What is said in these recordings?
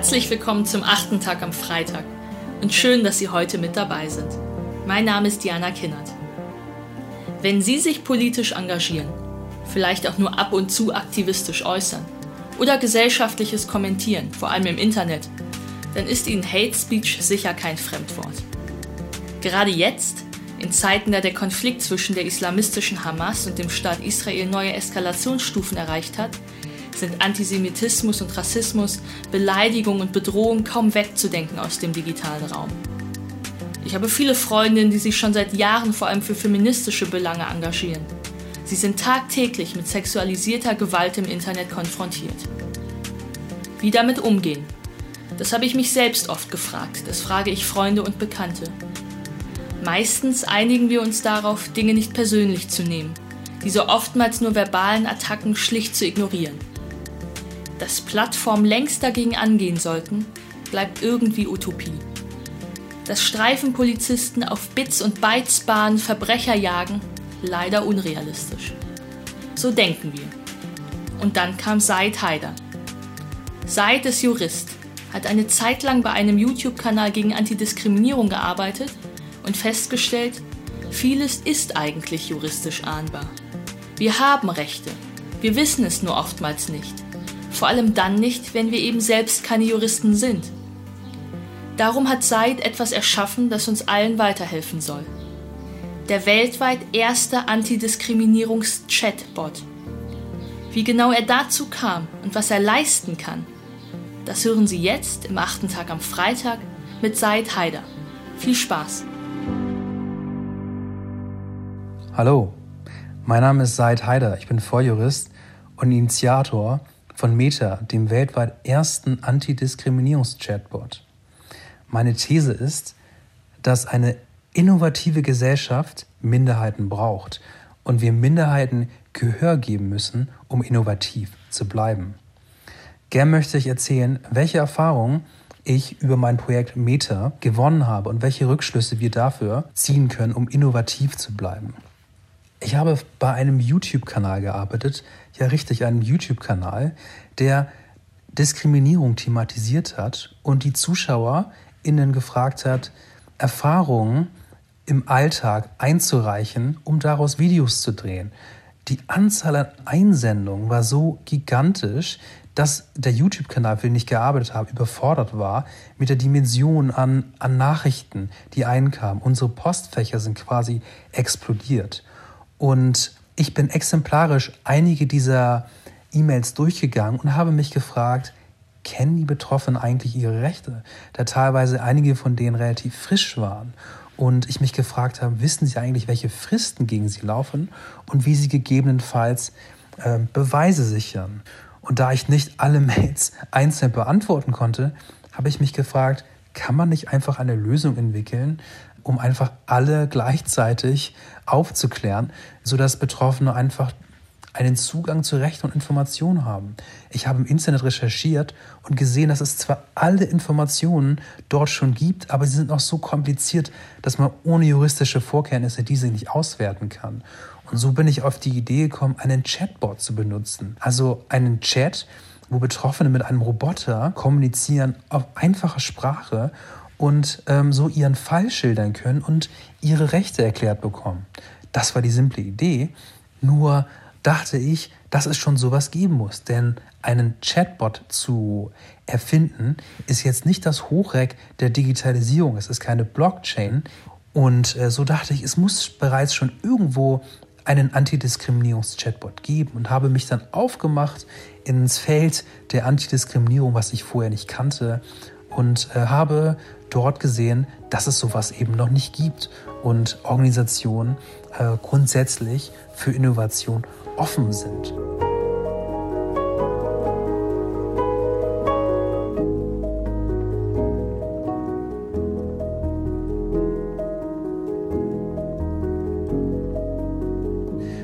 Herzlich willkommen zum achten Tag am Freitag und schön, dass Sie heute mit dabei sind. Mein Name ist Diana Kinnert. Wenn Sie sich politisch engagieren, vielleicht auch nur ab und zu aktivistisch äußern oder gesellschaftliches kommentieren, vor allem im Internet, dann ist Ihnen Hate Speech sicher kein Fremdwort. Gerade jetzt, in Zeiten, da der Konflikt zwischen der islamistischen Hamas und dem Staat Israel neue Eskalationsstufen erreicht hat, sind Antisemitismus und Rassismus, Beleidigung und Bedrohung kaum wegzudenken aus dem digitalen Raum. Ich habe viele Freundinnen, die sich schon seit Jahren vor allem für feministische Belange engagieren. Sie sind tagtäglich mit sexualisierter Gewalt im Internet konfrontiert. Wie damit umgehen? Das habe ich mich selbst oft gefragt, das frage ich Freunde und Bekannte. Meistens einigen wir uns darauf, Dinge nicht persönlich zu nehmen, diese oftmals nur verbalen Attacken schlicht zu ignorieren dass Plattformen längst dagegen angehen sollten, bleibt irgendwie Utopie. Dass Streifenpolizisten auf Bits und Bytes Verbrecher jagen, leider unrealistisch. So denken wir. Und dann kam Said Haider. Said ist Jurist, hat eine Zeit lang bei einem YouTube-Kanal gegen Antidiskriminierung gearbeitet und festgestellt, vieles ist eigentlich juristisch ahnbar. Wir haben Rechte, wir wissen es nur oftmals nicht. Vor allem dann nicht, wenn wir eben selbst keine Juristen sind. Darum hat Said etwas erschaffen, das uns allen weiterhelfen soll. Der weltweit erste Antidiskriminierungs-Chatbot. Wie genau er dazu kam und was er leisten kann, das hören Sie jetzt im achten Tag am Freitag mit Said Haider. Viel Spaß! Hallo, mein Name ist Said Haider, ich bin Volljurist und Initiator von Meta, dem weltweit ersten Antidiskriminierungs-Chatbot. Meine These ist, dass eine innovative Gesellschaft Minderheiten braucht und wir Minderheiten Gehör geben müssen, um innovativ zu bleiben. Gern möchte ich erzählen, welche Erfahrungen ich über mein Projekt Meta gewonnen habe und welche Rückschlüsse wir dafür ziehen können, um innovativ zu bleiben. Ich habe bei einem YouTube-Kanal gearbeitet, ja richtig, einem YouTube-Kanal, der Diskriminierung thematisiert hat und die ZuschauerInnen gefragt hat, Erfahrungen im Alltag einzureichen, um daraus Videos zu drehen. Die Anzahl an Einsendungen war so gigantisch, dass der YouTube-Kanal, für den ich gearbeitet habe, überfordert war mit der Dimension an, an Nachrichten, die einkamen. Unsere Postfächer sind quasi explodiert. Und ich bin exemplarisch einige dieser E-Mails durchgegangen und habe mich gefragt, kennen die Betroffenen eigentlich ihre Rechte? Da teilweise einige von denen relativ frisch waren. Und ich mich gefragt habe, wissen sie eigentlich, welche Fristen gegen sie laufen und wie sie gegebenenfalls äh, Beweise sichern? Und da ich nicht alle Mails einzeln beantworten konnte, habe ich mich gefragt, kann man nicht einfach eine Lösung entwickeln, um einfach alle gleichzeitig aufzuklären, sodass Betroffene einfach einen Zugang zu Rechten und Informationen haben. Ich habe im Internet recherchiert und gesehen, dass es zwar alle Informationen dort schon gibt, aber sie sind noch so kompliziert, dass man ohne juristische Vorkenntnisse diese nicht auswerten kann. Und so bin ich auf die Idee gekommen, einen Chatbot zu benutzen. Also einen Chat, wo Betroffene mit einem Roboter kommunizieren auf einfacher Sprache und ähm, so ihren Fall schildern können und ihre Rechte erklärt bekommen. Das war die simple Idee. Nur dachte ich, dass es schon sowas geben muss. Denn einen Chatbot zu erfinden, ist jetzt nicht das Hochreck der Digitalisierung. Es ist keine Blockchain. Und äh, so dachte ich, es muss bereits schon irgendwo einen Antidiskriminierungs-Chatbot geben und habe mich dann aufgemacht ins Feld der Antidiskriminierung, was ich vorher nicht kannte und äh, habe dort gesehen, dass es sowas eben noch nicht gibt und Organisationen äh, grundsätzlich für Innovation offen sind.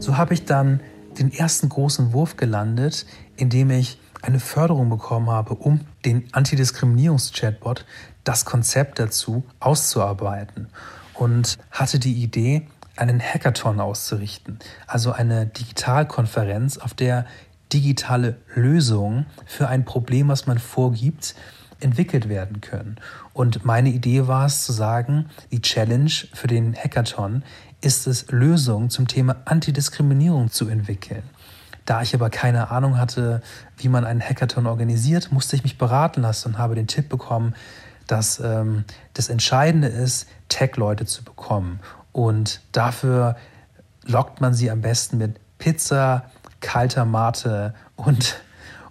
So habe ich dann den ersten großen Wurf gelandet, indem ich eine Förderung bekommen habe, um den Antidiskriminierungs-Chatbot, das Konzept dazu auszuarbeiten und hatte die Idee, einen Hackathon auszurichten, also eine Digitalkonferenz, auf der digitale Lösungen für ein Problem, was man vorgibt, entwickelt werden können. Und meine Idee war es zu sagen, die Challenge für den Hackathon ist es, Lösungen zum Thema Antidiskriminierung zu entwickeln. Da ich aber keine Ahnung hatte, wie man einen Hackathon organisiert, musste ich mich beraten lassen und habe den Tipp bekommen, dass ähm, das Entscheidende ist, Tech-Leute zu bekommen. Und dafür lockt man sie am besten mit Pizza, kalter Mate und,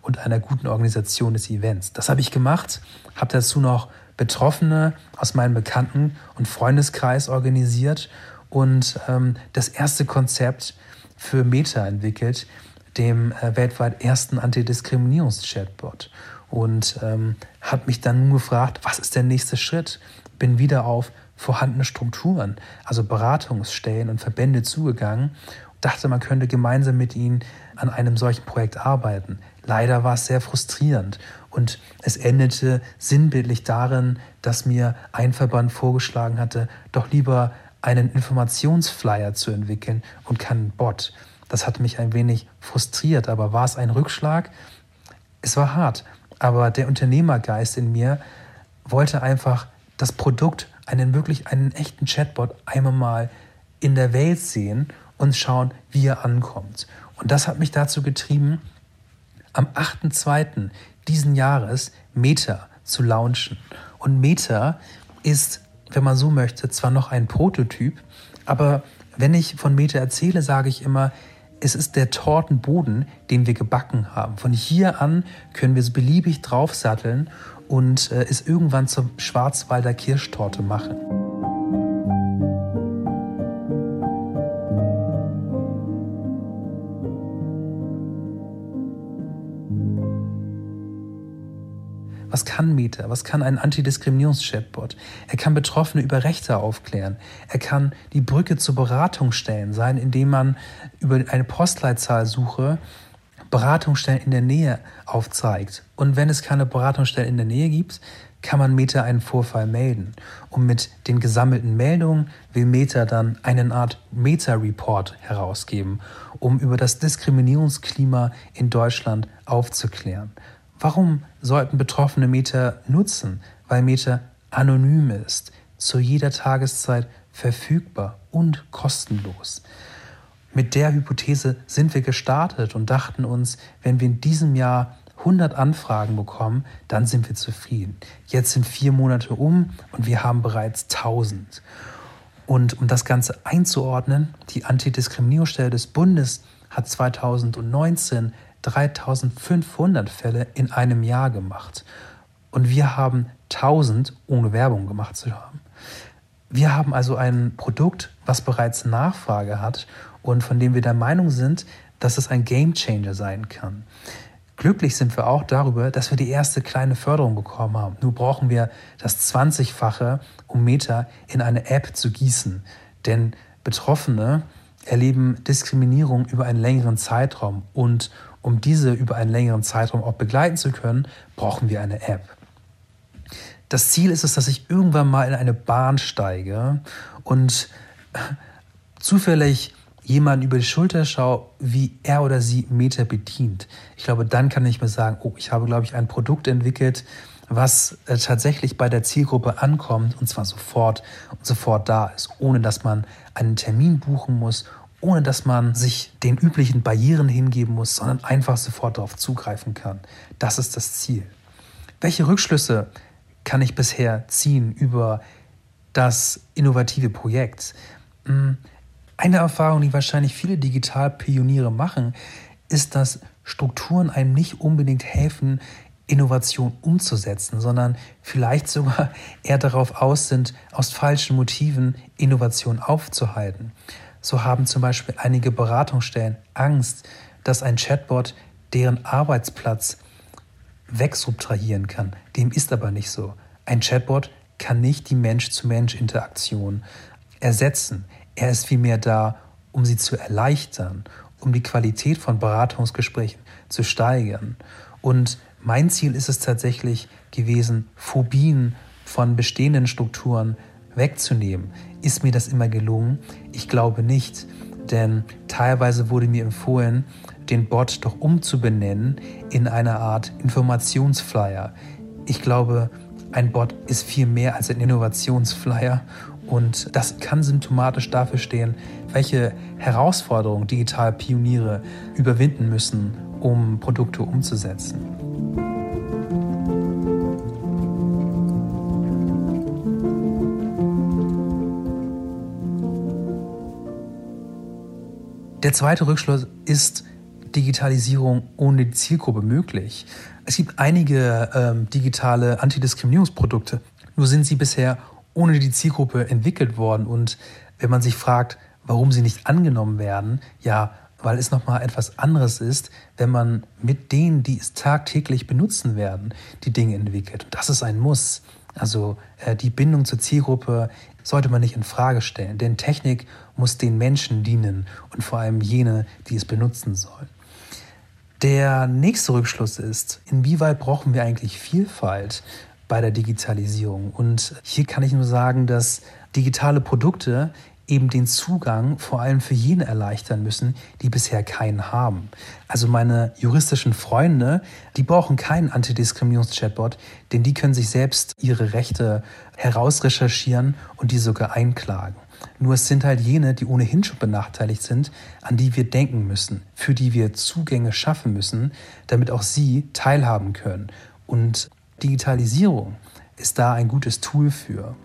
und einer guten Organisation des Events. Das habe ich gemacht, habe dazu noch Betroffene aus meinem Bekannten- und Freundeskreis organisiert und ähm, das erste Konzept für Meta entwickelt, dem äh, weltweit ersten Antidiskriminierungs-Chatbot. Und ähm, hat mich dann nun gefragt, was ist der nächste Schritt? Bin wieder auf vorhandene Strukturen, also Beratungsstellen und Verbände zugegangen, dachte, man könnte gemeinsam mit ihnen an einem solchen Projekt arbeiten. Leider war es sehr frustrierend und es endete sinnbildlich darin, dass mir ein Verband vorgeschlagen hatte, doch lieber einen Informationsflyer zu entwickeln und keinen Bot. Das hat mich ein wenig frustriert, aber war es ein Rückschlag? Es war hart, aber der Unternehmergeist in mir wollte einfach das Produkt, einen wirklich einen echten Chatbot einmal mal in der Welt sehen und schauen, wie er ankommt. Und das hat mich dazu getrieben, am 8.2. diesen Jahres Meta zu launchen. Und Meta ist, wenn man so möchte, zwar noch ein Prototyp, aber wenn ich von Meta erzähle, sage ich immer, es ist der Tortenboden, den wir gebacken haben. Von hier an können wir es beliebig draufsatteln und äh, es irgendwann zur Schwarzwalder Kirschtorte machen. Was kann Meta? Was kann ein Antidiskriminierungs-Chatbot? Er kann Betroffene über Rechte aufklären. Er kann die Brücke zur Beratungsstellen sein, indem man über eine Postleitzahlsuche Beratungsstellen in der Nähe aufzeigt. Und wenn es keine Beratungsstellen in der Nähe gibt, kann man Meta einen Vorfall melden. Und mit den gesammelten Meldungen will Meta dann eine Art Meta-Report herausgeben, um über das Diskriminierungsklima in Deutschland aufzuklären. Warum sollten Betroffene Meta nutzen? Weil Meta anonym ist, zu jeder Tageszeit verfügbar und kostenlos. Mit der Hypothese sind wir gestartet und dachten uns, wenn wir in diesem Jahr 100 Anfragen bekommen, dann sind wir zufrieden. Jetzt sind vier Monate um und wir haben bereits 1000. Und um das Ganze einzuordnen, die Antidiskriminierungsstelle des Bundes hat 2019 3500 Fälle in einem Jahr gemacht. Und wir haben 1000 ohne Werbung gemacht zu haben. Wir haben also ein Produkt, was bereits Nachfrage hat und von dem wir der Meinung sind, dass es ein Game Changer sein kann. Glücklich sind wir auch darüber, dass wir die erste kleine Förderung bekommen haben. Nur brauchen wir das 20-fache, um Meta in eine App zu gießen. Denn Betroffene erleben Diskriminierung über einen längeren Zeitraum und um diese über einen längeren Zeitraum auch begleiten zu können, brauchen wir eine App. Das Ziel ist es, dass ich irgendwann mal in eine Bahn steige und zufällig jemanden über die Schulter schaue, wie er oder sie Meta bedient. Ich glaube, dann kann ich mir sagen, oh, ich habe, glaube ich, ein Produkt entwickelt, was äh, tatsächlich bei der Zielgruppe ankommt und zwar sofort und sofort da ist, ohne dass man einen Termin buchen muss, ohne dass man sich den üblichen Barrieren hingeben muss, sondern einfach sofort darauf zugreifen kann. Das ist das Ziel. Welche Rückschlüsse kann ich bisher ziehen über das innovative Projekt? Hm, eine Erfahrung, die wahrscheinlich viele Digitalpioniere machen, ist, dass Strukturen einem nicht unbedingt helfen, Innovation umzusetzen, sondern vielleicht sogar eher darauf aus sind, aus falschen Motiven Innovation aufzuhalten. So haben zum Beispiel einige Beratungsstellen Angst, dass ein Chatbot deren Arbeitsplatz wegsubtrahieren kann. Dem ist aber nicht so. Ein Chatbot kann nicht die Mensch-zu-Mensch-Interaktion ersetzen. Er ist vielmehr da, um sie zu erleichtern, um die Qualität von Beratungsgesprächen zu steigern. Und mein Ziel ist es tatsächlich gewesen, Phobien von bestehenden Strukturen wegzunehmen. Ist mir das immer gelungen? Ich glaube nicht, denn teilweise wurde mir empfohlen, den Bot doch umzubenennen in eine Art Informationsflyer. Ich glaube, ein Bot ist viel mehr als ein Innovationsflyer und das kann symptomatisch dafür stehen, welche Herausforderungen Digitalpioniere überwinden müssen, um Produkte umzusetzen. Der zweite Rückschluss ist Digitalisierung ohne die Zielgruppe möglich. Es gibt einige ähm, digitale Antidiskriminierungsprodukte, nur sind sie bisher ohne die Zielgruppe entwickelt worden. Und wenn man sich fragt, warum sie nicht angenommen werden, ja, weil es nochmal etwas anderes ist, wenn man mit denen, die es tagtäglich benutzen werden, die Dinge entwickelt. Und das ist ein Muss. Also äh, die Bindung zur Zielgruppe sollte man nicht in Frage stellen, denn Technik muss den Menschen dienen und vor allem jene, die es benutzen sollen. Der nächste Rückschluss ist, inwieweit brauchen wir eigentlich Vielfalt bei der Digitalisierung? Und hier kann ich nur sagen, dass digitale Produkte eben den Zugang vor allem für jene erleichtern müssen, die bisher keinen haben. Also meine juristischen Freunde, die brauchen keinen Antidiskriminierungs-Chatbot, denn die können sich selbst ihre Rechte herausrecherchieren und die sogar einklagen. Nur es sind halt jene, die ohnehin schon benachteiligt sind, an die wir denken müssen, für die wir Zugänge schaffen müssen, damit auch sie teilhaben können. Und Digitalisierung ist da ein gutes Tool für.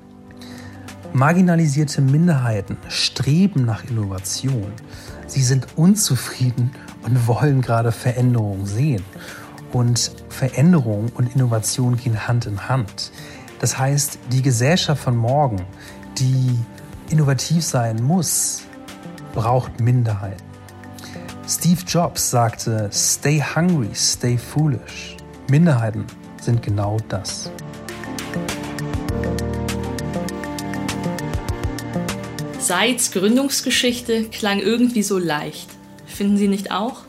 Marginalisierte Minderheiten streben nach Innovation. Sie sind unzufrieden und wollen gerade Veränderungen sehen. Und Veränderung und Innovation gehen Hand in Hand. Das heißt, die Gesellschaft von morgen, die innovativ sein muss, braucht Minderheiten. Steve Jobs sagte, Stay hungry, stay foolish. Minderheiten sind genau das. Seids Gründungsgeschichte klang irgendwie so leicht. Finden Sie nicht auch?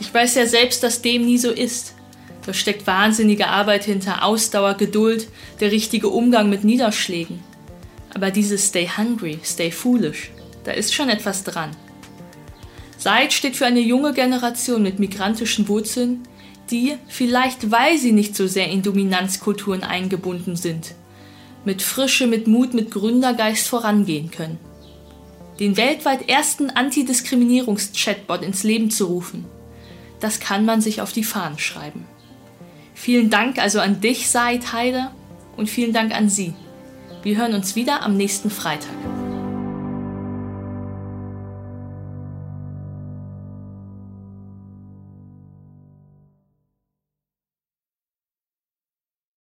Ich weiß ja selbst, dass dem nie so ist. Da steckt wahnsinnige Arbeit hinter, Ausdauer, Geduld, der richtige Umgang mit Niederschlägen. Aber dieses Stay hungry, stay foolish, da ist schon etwas dran. Seid steht für eine junge Generation mit migrantischen Wurzeln, die, vielleicht weil sie nicht so sehr in Dominanzkulturen eingebunden sind, mit Frische, mit Mut, mit Gründergeist vorangehen können. Den weltweit ersten Antidiskriminierungs-Chatbot ins Leben zu rufen, das kann man sich auf die Fahnen schreiben. Vielen Dank also an dich, Said Heider, und vielen Dank an Sie. Wir hören uns wieder am nächsten Freitag.